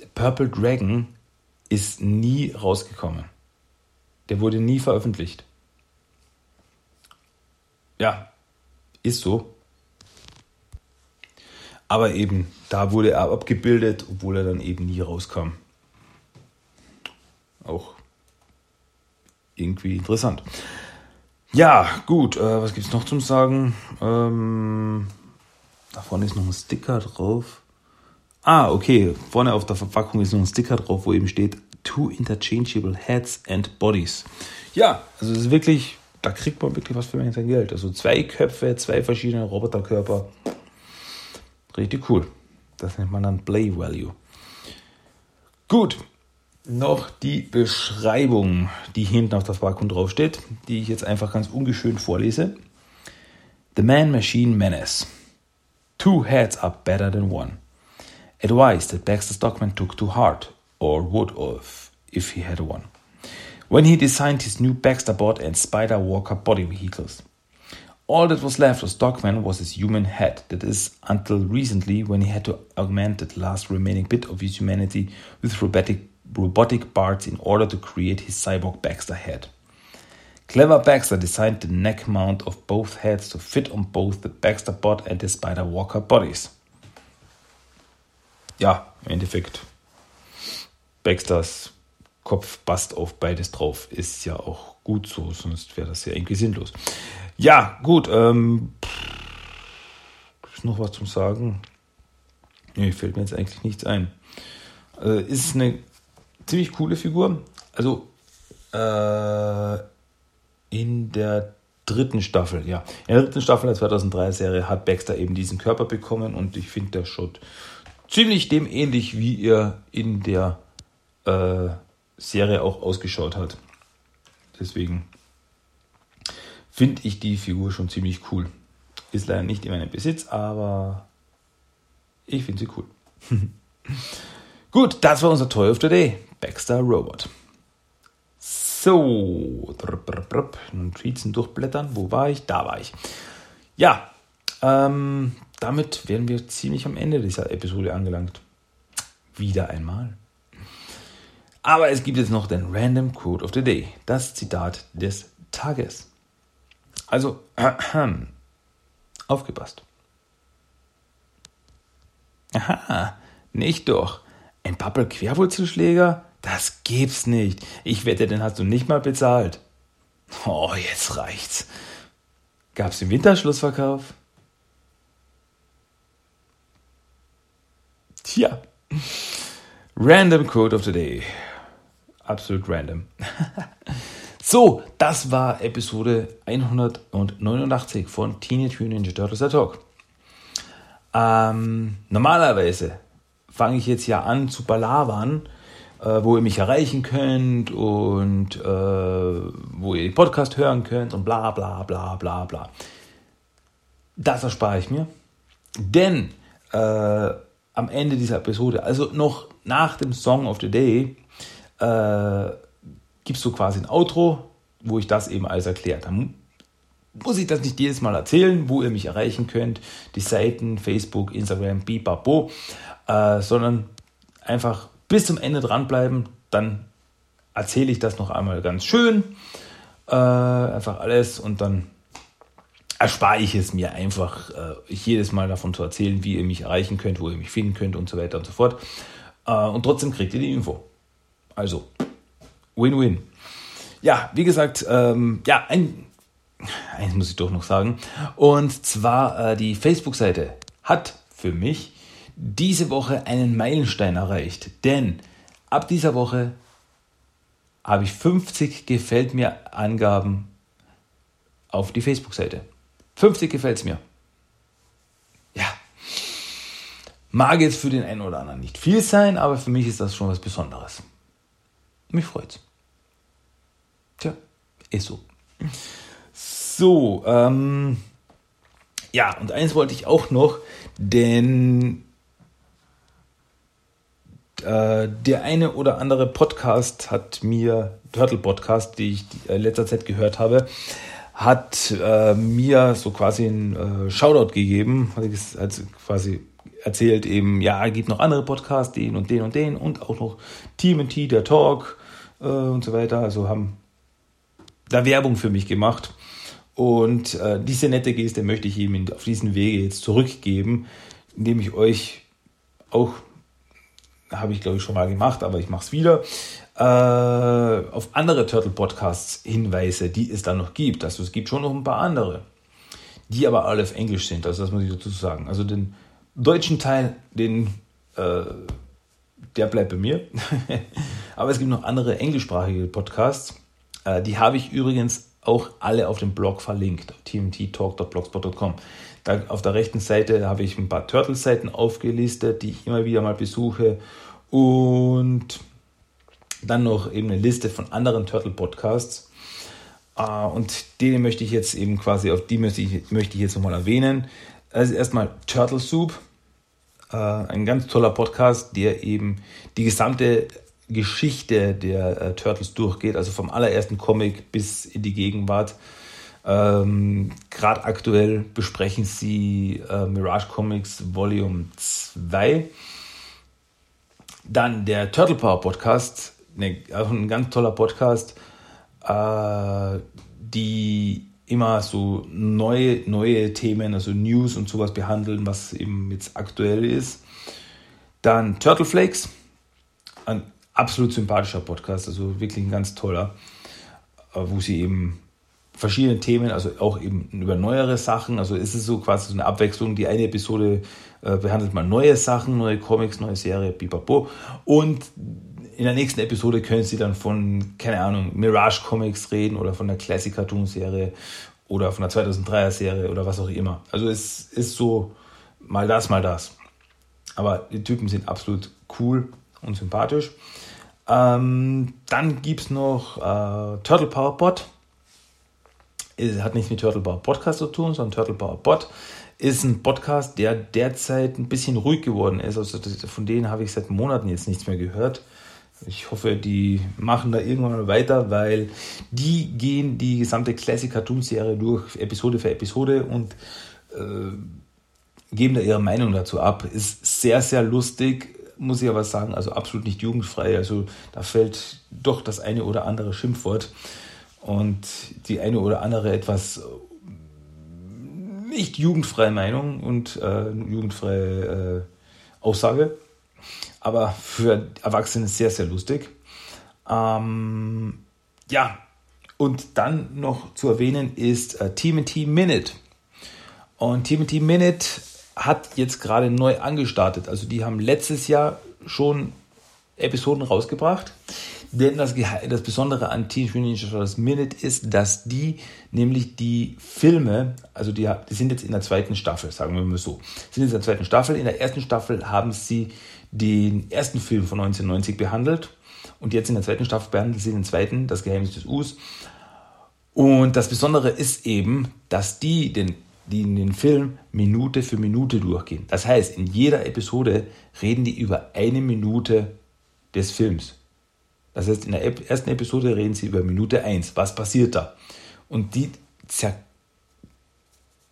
Der Purple Dragon ist nie rausgekommen. Der wurde nie veröffentlicht. Ja, ist so. Aber eben, da wurde er abgebildet, obwohl er dann eben nie rauskam. Auch irgendwie interessant. Ja, gut, äh, was gibt es noch zum Sagen? Ähm, da vorne ist noch ein Sticker drauf. Ah, okay, vorne auf der Verpackung ist noch ein Sticker drauf, wo eben steht Two Interchangeable Heads and Bodies. Ja, also es ist wirklich, da kriegt man wirklich was für sein Geld. Also zwei Köpfe, zwei verschiedene Roboterkörper. Richtig cool. Das nennt man dann Play Value. Gut, noch die Beschreibung, die hinten auf der Verpackung draufsteht, die ich jetzt einfach ganz ungeschönt vorlese. The Man-Machine Menace. Two heads are better than one. Advice that Baxter Stockman took to heart, or would have if he had one, when he designed his new Baxter Bot and Spider Walker body vehicles. All that was left of Stockman was his human head, that is, until recently when he had to augment that last remaining bit of his humanity with robotic robotic parts in order to create his cyborg Baxter head. Clever Baxter designed the neck mount of both heads to fit on both the Baxter bot and the Spider Walker bodies. Ja, im Endeffekt Baxters Kopf passt auf beides drauf. Ist ja auch gut so, sonst wäre das ja irgendwie sinnlos. Ja, gut. Ähm, ist noch was zum Sagen? Nee, fällt mir jetzt eigentlich nichts ein. Äh, ist eine ziemlich coole Figur. Also äh, in der dritten Staffel, ja. In der dritten Staffel der 2003 Serie hat Baxter eben diesen Körper bekommen und ich finde, der schaut ziemlich dem ähnlich, wie er in der äh, Serie auch ausgeschaut hat. Deswegen finde ich die Figur schon ziemlich cool. Ist leider nicht in meinem Besitz, aber ich finde sie cool. *laughs* Gut, das war unser Toy of the Day. Baxter Robot. So, Notizen durchblättern. Wo war ich? Da war ich. Ja, ähm, damit wären wir ziemlich am Ende dieser Episode angelangt. Wieder einmal. Aber es gibt jetzt noch den Random Quote of the Day, das Zitat des Tages. Also, äh, *clears throat* aufgepasst. Aha, nicht doch. Ein Pappel-Querwurzelschläger? Das gibt's nicht. Ich wette, den hast du nicht mal bezahlt. Oh, jetzt reicht's. Gab's den Winterschlussverkauf? Tja. Random Quote of the Day absolut random. *laughs* so, das war Episode 189 von Teenage Mutant Ninja Turtles der Talk. Ähm, normalerweise fange ich jetzt ja an zu balabern, wo ihr mich erreichen könnt und äh, wo ihr den Podcast hören könnt und bla bla bla bla bla. Das erspare ich mir, denn äh, am Ende dieser Episode, also noch nach dem Song of the Day, äh, gibst du quasi ein Outro, wo ich das eben alles erkläre. Dann muss ich das nicht jedes Mal erzählen, wo ihr mich erreichen könnt, die Seiten, Facebook, Instagram, bipabo, äh, sondern einfach bis zum Ende dranbleiben, dann erzähle ich das noch einmal ganz schön, äh, einfach alles und dann erspare ich es mir einfach, äh, jedes Mal davon zu erzählen, wie ihr mich erreichen könnt, wo ihr mich finden könnt und so weiter und so fort. Äh, und trotzdem kriegt ihr die Info. Also, Win-Win. Ja, wie gesagt, ähm, ja, ein, eins muss ich doch noch sagen. Und zwar äh, die Facebook-Seite hat für mich diese Woche einen Meilenstein erreicht. Denn ab dieser Woche habe ich 50 Gefällt mir Angaben auf die Facebook-Seite. 50 gefällt es mir. Ja. Mag jetzt für den einen oder anderen nicht viel sein, aber für mich ist das schon was Besonderes. Mich freut's. Tja, ist so. So, ähm, ja, und eins wollte ich auch noch, denn äh, der eine oder andere Podcast hat mir, Turtle Podcast, die ich in letzter Zeit gehört habe, hat äh, mir so quasi einen äh, Shoutout gegeben, hat quasi erzählt eben, ja, gibt noch andere Podcasts, den und den und den und auch noch TMT, der Talk äh, und so weiter. Also haben da Werbung für mich gemacht. Und äh, diese nette Geste möchte ich ihm auf diesen Wege jetzt zurückgeben, indem ich euch auch, habe ich glaube ich schon mal gemacht, aber ich mache es wieder, äh, auf andere Turtle Podcasts hinweise, die es da noch gibt. Also es gibt schon noch ein paar andere, die aber alle auf Englisch sind. Also das muss ich dazu sagen. Also den deutschen Teil, den äh, der bleibt bei mir. *laughs* Aber es gibt noch andere englischsprachige Podcasts. Äh, die habe ich übrigens auch alle auf dem Blog verlinkt, auf tmttalk.blogspot.com. Da auf der rechten Seite habe ich ein paar Turtle-Seiten aufgelistet, die ich immer wieder mal besuche. Und dann noch eben eine Liste von anderen Turtle-Podcasts. Äh, und denen möchte ich jetzt eben quasi, auf die möchte ich, möchte ich jetzt nochmal erwähnen. Also erstmal Turtle Soup äh, ein ganz toller Podcast, der eben die gesamte Geschichte der äh, Turtles durchgeht, also vom allerersten Comic bis in die Gegenwart. Ähm, Gerade aktuell besprechen sie äh, Mirage Comics Volume 2. Dann der Turtle Power Podcast, ne, auch ein ganz toller Podcast, äh, die immer so neue, neue Themen, also News und sowas behandeln, was eben jetzt aktuell ist. Dann Turtle Flakes, ein absolut sympathischer Podcast, also wirklich ein ganz toller, äh, wo sie eben verschiedene Themen, also auch eben über neuere Sachen, also ist es so quasi so eine Abwechslung. Die eine Episode äh, behandelt mal neue Sachen, neue Comics, neue Serie, bipapo. Und in der nächsten Episode können sie dann von, keine Ahnung, Mirage Comics reden oder von der Classic Cartoon Serie oder von der 2003er Serie oder was auch immer. Also es ist so mal das, mal das. Aber die Typen sind absolut cool und sympathisch. Ähm, dann gibt es noch äh, Turtle Power Bot. Hat nichts mit Turtle Power Podcast zu tun, sondern Turtle Power Bot ist ein Podcast, der derzeit ein bisschen ruhig geworden ist. Also von denen habe ich seit Monaten jetzt nichts mehr gehört. Ich hoffe, die machen da irgendwann mal weiter, weil die gehen die gesamte Classic Cartoon Serie durch, Episode für Episode und äh, geben da ihre Meinung dazu ab. Ist sehr, sehr lustig, muss ich aber sagen, also absolut nicht jugendfrei. Also da fällt doch das eine oder andere Schimpfwort und die eine oder andere etwas nicht jugendfreie Meinung und äh, jugendfreie äh, Aussage aber für Erwachsene sehr, sehr lustig. Ähm, ja, und dann noch zu erwähnen ist äh, TMT Minute. Und TMT Minute hat jetzt gerade neu angestartet. Also die haben letztes Jahr schon Episoden rausgebracht. Denn das, das Besondere an Teenage Mutant Ninja Turtles Minute ist, dass die nämlich die Filme, also die, die sind jetzt in der zweiten Staffel, sagen wir mal so, sind jetzt in der zweiten Staffel. In der ersten Staffel haben sie den ersten Film von 1990 behandelt und jetzt in der zweiten Staffel behandelt sie den zweiten, Das Geheimnis des Us. Und das Besondere ist eben, dass die den, die in den Film Minute für Minute durchgehen. Das heißt, in jeder Episode reden die über eine Minute des Films. Das heißt, in der ersten Episode reden sie über Minute 1. Was passiert da? Und die zerkaufen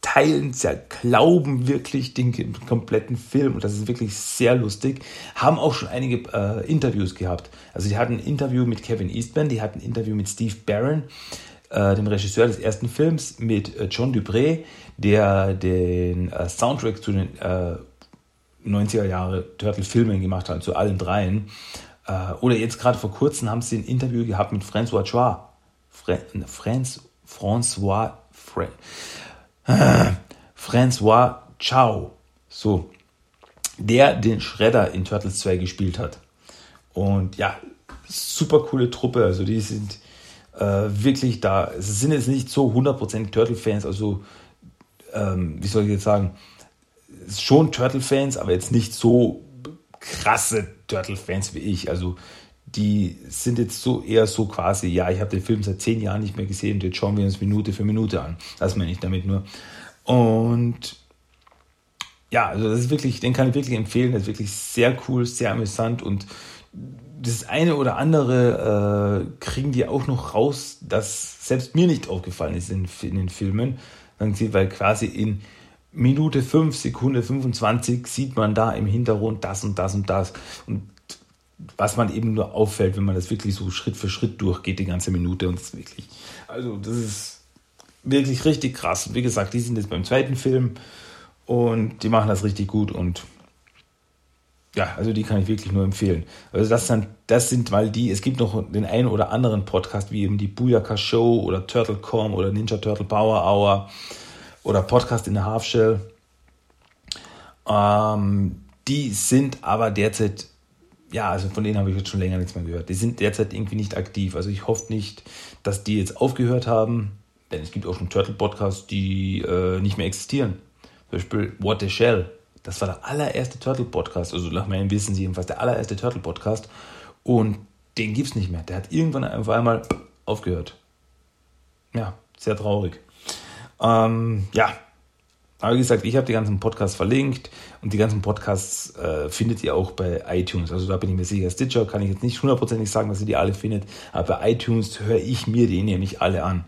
teilen, glauben wirklich den kompletten Film und das ist wirklich sehr lustig. Haben auch schon einige äh, Interviews gehabt. Also die hatten ein Interview mit Kevin Eastman, die hatten ein Interview mit Steve Barron, äh, dem Regisseur des ersten Films, mit äh, John Dupré, der den äh, Soundtrack zu den 90er äh, Jahre Turtle-Filmen gemacht hat, zu allen dreien. Äh, oder jetzt gerade vor kurzem haben sie ein Interview gehabt mit François Chua. Fra Franz, François, Fra François Chao, so, der den Shredder in Turtles 2 gespielt hat. Und ja, super coole Truppe, also die sind äh, wirklich da. Es sind jetzt nicht so 100% Turtle-Fans, also ähm, wie soll ich jetzt sagen, schon Turtle-Fans, aber jetzt nicht so krasse Turtle-Fans wie ich. Also die sind jetzt so eher so quasi, ja, ich habe den Film seit zehn Jahren nicht mehr gesehen und jetzt schauen wir uns Minute für Minute an. Das meine ich damit nur. Und ja, also das ist wirklich, den kann ich wirklich empfehlen. Das ist wirklich sehr cool, sehr amüsant und das eine oder andere äh, kriegen die auch noch raus, das selbst mir nicht aufgefallen ist in, in den Filmen. Weil quasi in Minute 5, Sekunde 25 sieht man da im Hintergrund das und das und das. Und was man eben nur auffällt, wenn man das wirklich so Schritt für Schritt durchgeht, die ganze Minute. Und das wirklich, also das ist wirklich richtig krass. Und wie gesagt, die sind jetzt beim zweiten Film und die machen das richtig gut und ja, also die kann ich wirklich nur empfehlen. Also das sind, das sind mal die, es gibt noch den einen oder anderen Podcast, wie eben die Booyaka Show oder TurtleCom oder Ninja Turtle Power Hour oder Podcast in der Half Shell. Ähm, die sind aber derzeit ja, also von denen habe ich jetzt schon länger nichts mehr gehört. Die sind derzeit irgendwie nicht aktiv. Also ich hoffe nicht, dass die jetzt aufgehört haben, denn es gibt auch schon Turtle-Podcasts, die äh, nicht mehr existieren. Zum Beispiel What the Shell. Das war der allererste Turtle-Podcast, also nach meinem Wissen jedenfalls der allererste Turtle-Podcast. Und den gibt es nicht mehr. Der hat irgendwann einfach einmal aufgehört. Ja, sehr traurig. Ähm, ja, aber wie gesagt, ich habe die ganzen Podcasts verlinkt und die ganzen Podcasts äh, findet ihr auch bei iTunes. Also da bin ich mir sicher. Stitcher kann ich jetzt nicht hundertprozentig sagen, dass ihr die alle findet, aber bei iTunes höre ich mir die nämlich alle an.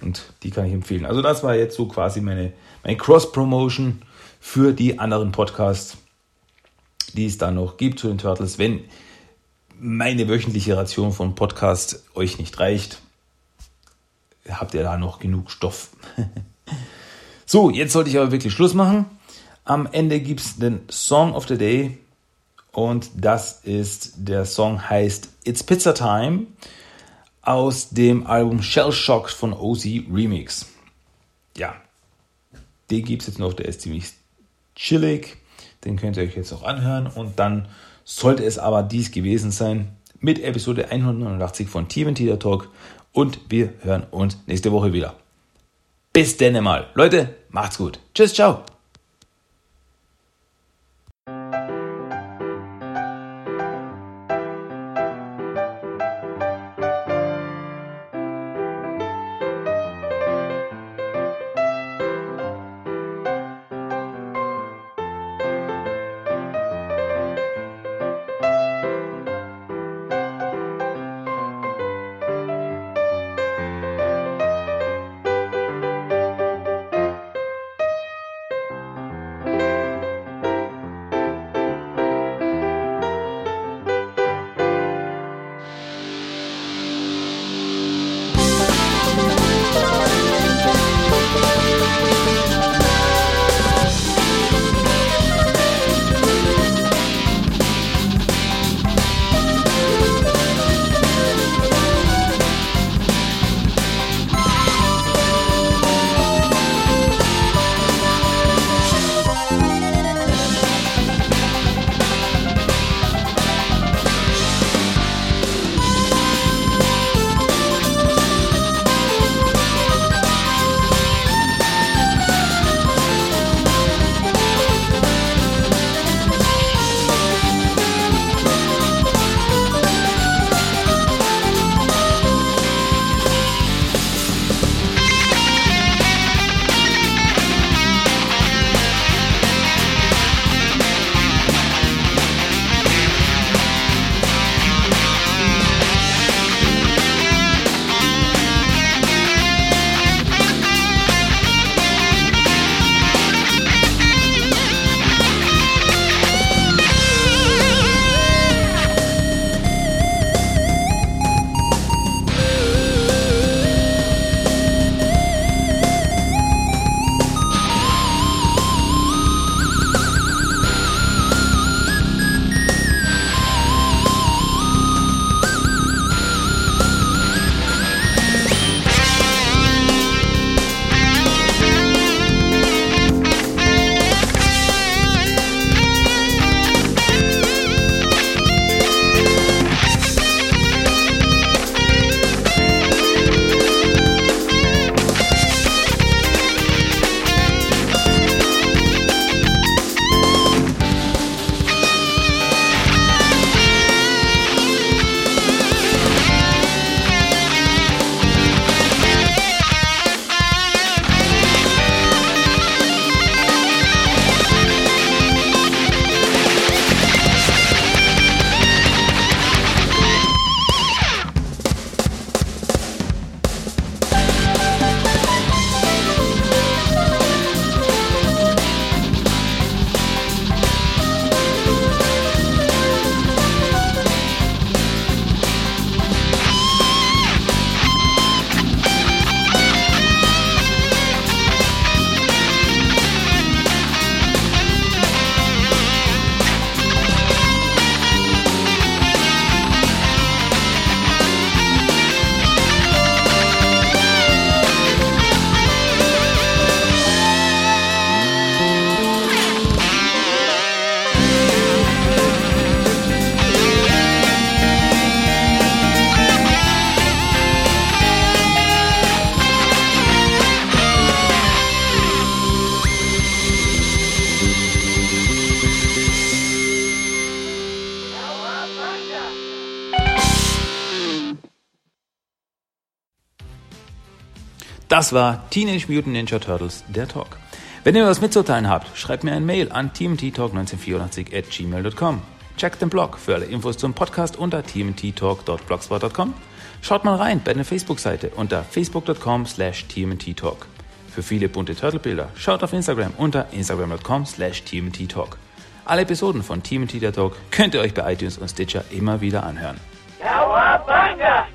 Und die kann ich empfehlen. Also das war jetzt so quasi meine, meine Cross-Promotion für die anderen Podcasts, die es da noch gibt zu den Turtles. Wenn meine wöchentliche Ration von Podcast euch nicht reicht, habt ihr da noch genug Stoff. *laughs* So, jetzt sollte ich aber wirklich Schluss machen. Am Ende gibt es den Song of the Day Und das ist, der Song heißt It's Pizza Time aus dem Album Shell Shock von OZ Remix. Ja, den gibt es jetzt noch, der ist ziemlich chillig. Den könnt ihr euch jetzt auch anhören. Und dann sollte es aber dies gewesen sein mit Episode 189 von Team Teeter Talk. Und wir hören uns nächste Woche wieder. Bis denn mal. Leute, macht's gut. Tschüss, ciao. Das war Teenage Mutant Ninja Turtles, der Talk. Wenn ihr was mitzuteilen habt, schreibt mir ein Mail an tmttalk1984 at gmail.com. Checkt den Blog für alle Infos zum Podcast unter tmttalk.blogspot.com. Schaut mal rein bei der Facebook-Seite unter facebook.com slash tmttalk. Für viele bunte Turtle-Bilder schaut auf Instagram unter instagram.com slash tmttalk. Alle Episoden von TMT Talk könnt ihr euch bei iTunes und Stitcher immer wieder anhören. Cowabunga!